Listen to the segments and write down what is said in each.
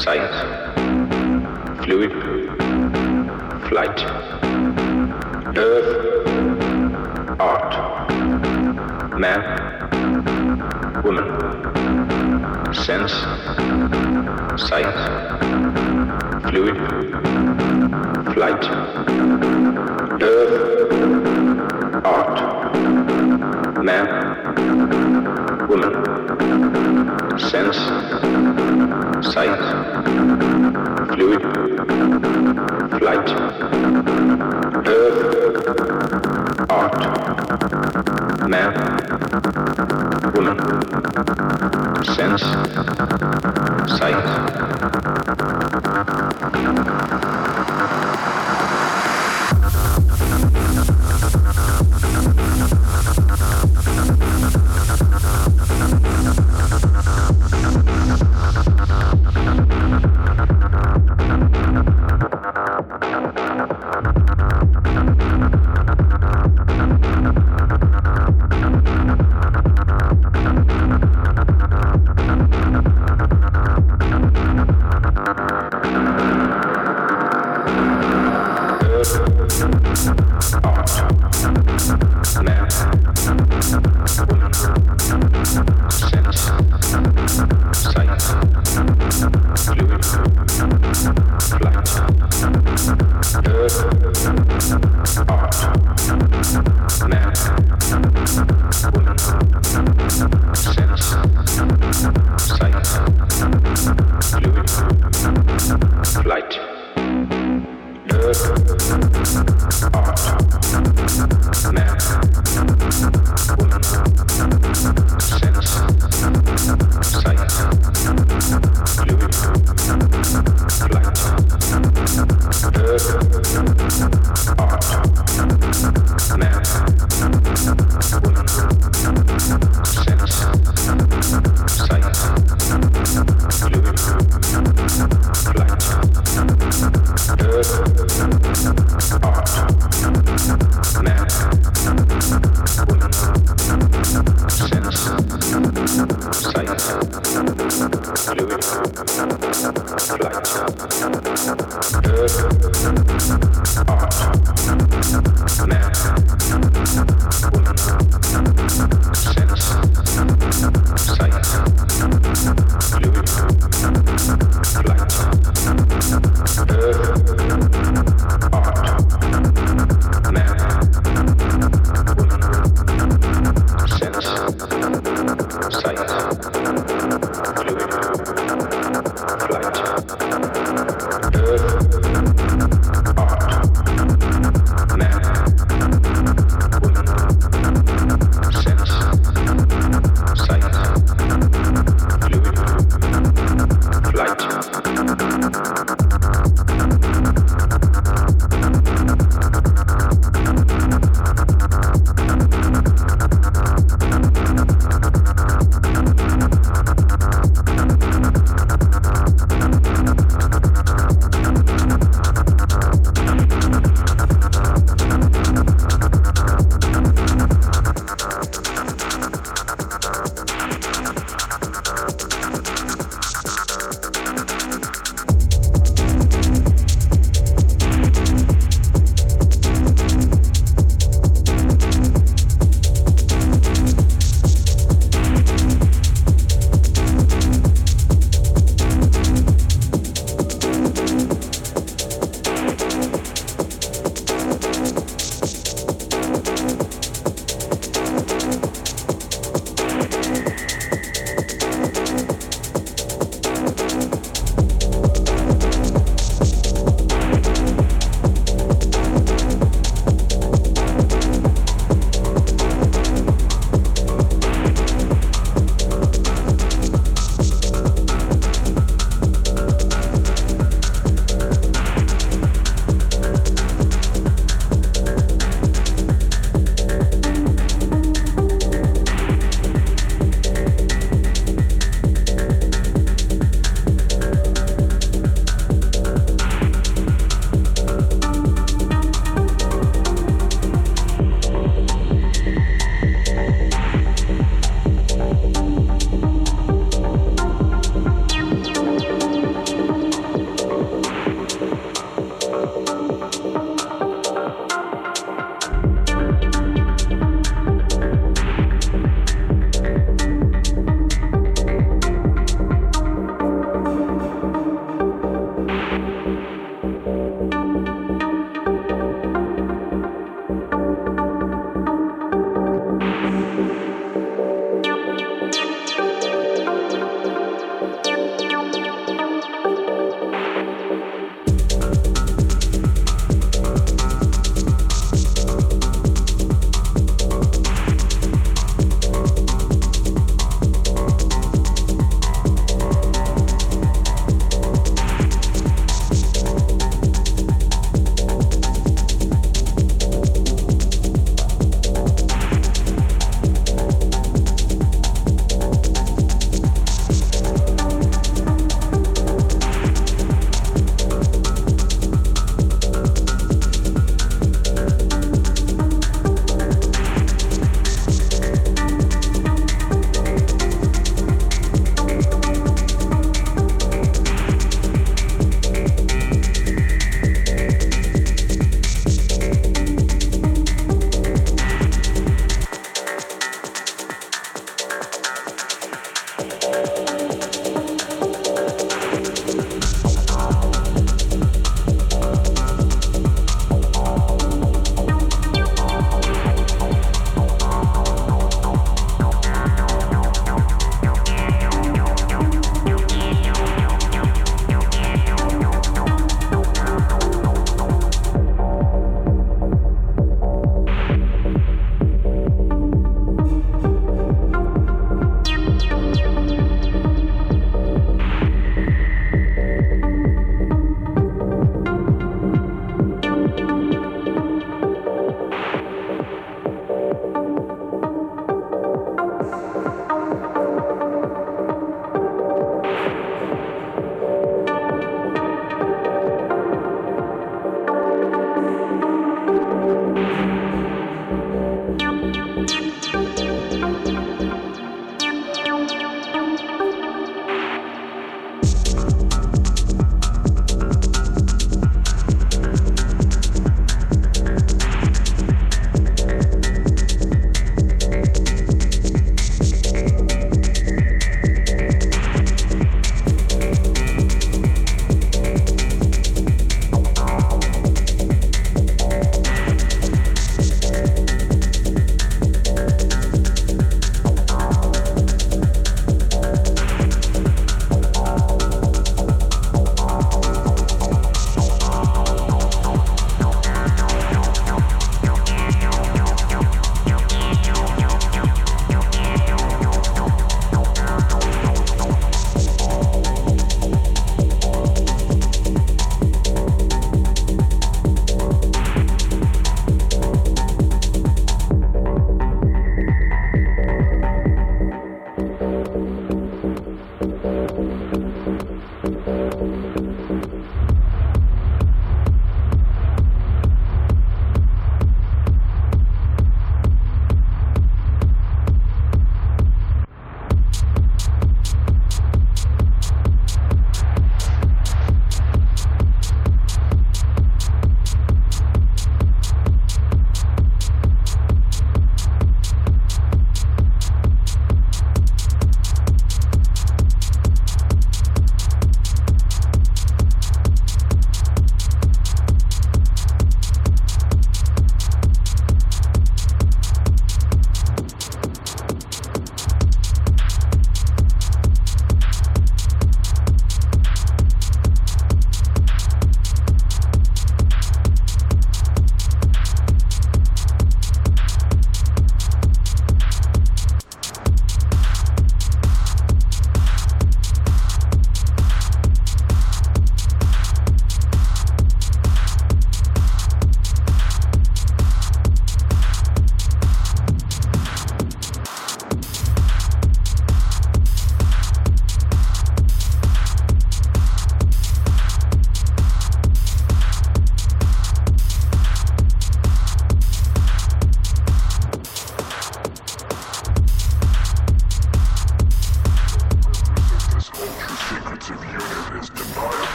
Science, fluid, flight, earth, art, man, woman, sense, sight, fluid, flight, earth, art, man, woman, sense, sight, fluid, flight, earth, art, man, woman, sense, sight.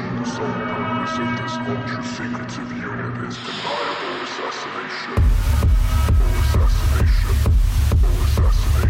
the sole purpose of this ultra-secretive unit is deniable assassination. Or assassination. Or assassination.